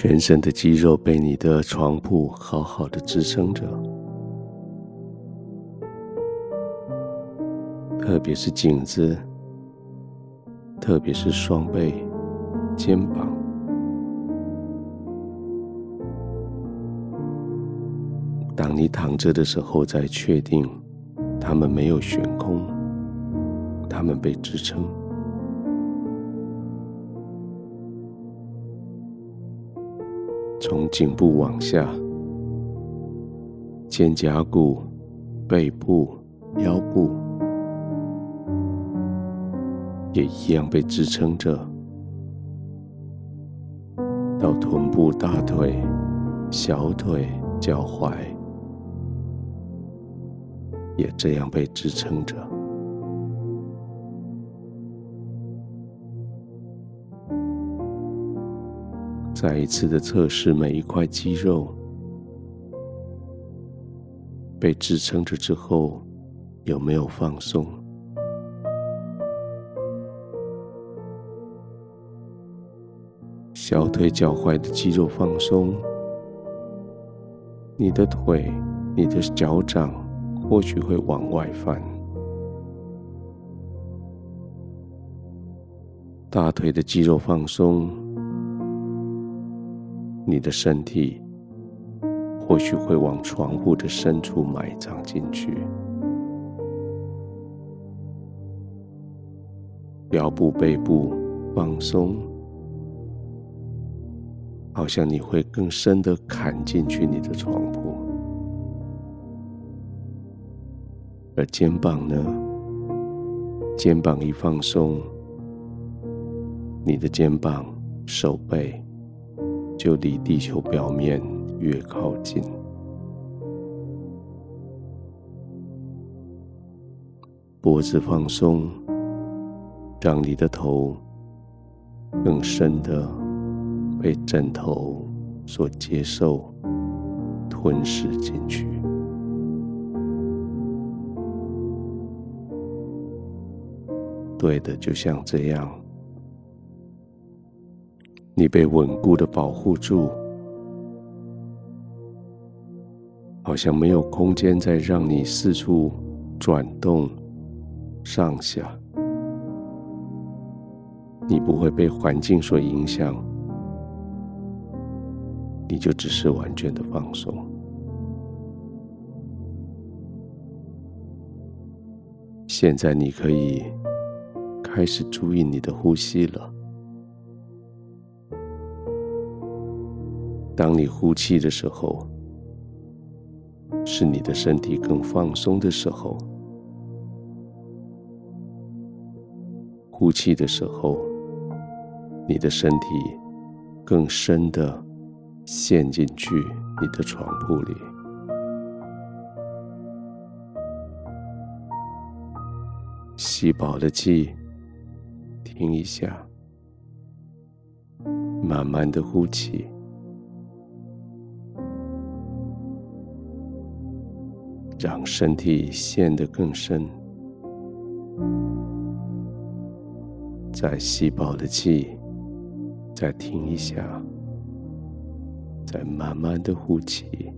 全身的肌肉被你的床铺好好的支撑着，特别是颈子，特别是双背、肩膀。当你躺着的时候，再确定他们没有悬空，他们被支撑。从颈部往下，肩胛骨、背部、腰部也一样被支撑着，到臀部、大腿、小腿、脚踝也这样被支撑着。再一次的测试每一块肌肉被支撑着之后有没有放松。小腿、脚踝的肌肉放松，你的腿、你的脚掌或许会往外翻。大腿的肌肉放松。你的身体或许会往床铺的深处埋葬进去，腰部、背部放松，好像你会更深的砍进去你的床铺，而肩膀呢？肩膀一放松，你的肩膀、手背。就离地球表面越靠近，脖子放松，让你的头更深的被枕头所接受、吞噬进去。对的，就像这样。你被稳固的保护住，好像没有空间再让你四处转动、上下。你不会被环境所影响，你就只是完全的放松。现在你可以开始注意你的呼吸了。当你呼气的时候，是你的身体更放松的时候；呼气的时候，你的身体更深的陷进去你的床铺里。吸饱了气，停一下，慢慢的呼气。让身体陷得更深，再吸饱了气，再停一下，再慢慢的呼气，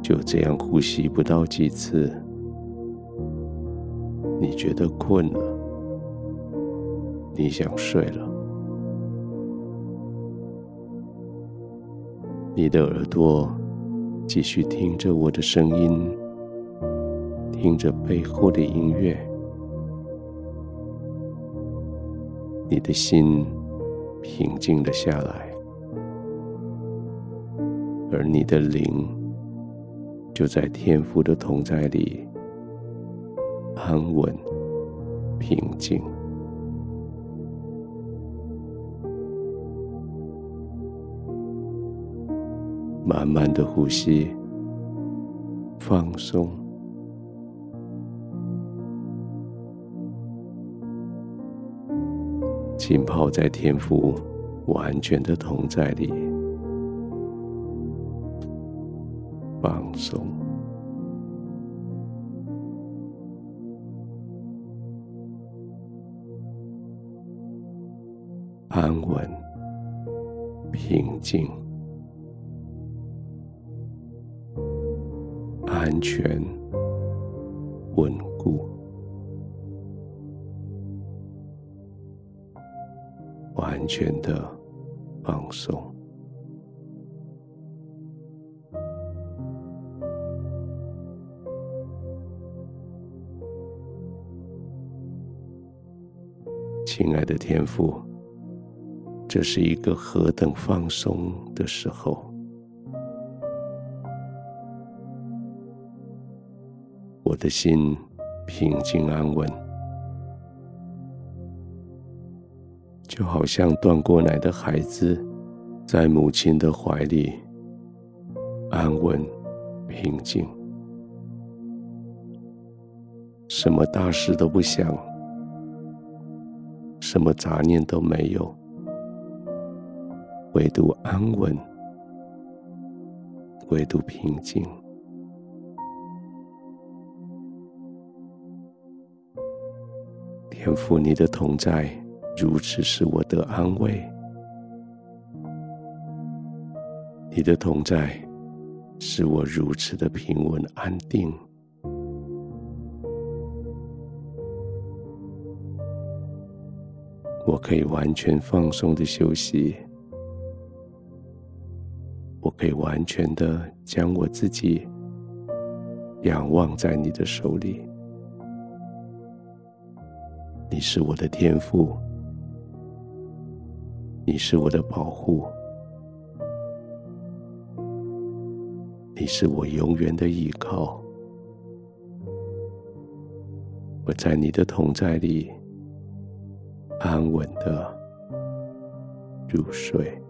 就这样呼吸不到几次，你觉得困了。你想睡了，你的耳朵继续听着我的声音，听着背后的音乐，你的心平静了下来，而你的灵就在天父的同在里安稳平静。慢慢的呼吸放松。浸泡在天赋完全的同在里放松。安稳平静。全、稳固、完全的放松。亲爱的天父，这是一个何等放松的时候！的心平静安稳，就好像断过奶的孩子在母亲的怀里安稳平静，什么大事都不想。什么杂念都没有，唯独安稳，唯独平静。天父，你的同在如此使我得安慰，你的同在使我如此的平稳安定。我可以完全放松的休息，我可以完全的将我自己仰望在你的手里。你是我的天赋，你是我的保护，你是我永远的依靠。我在你的同在里。安稳的入睡。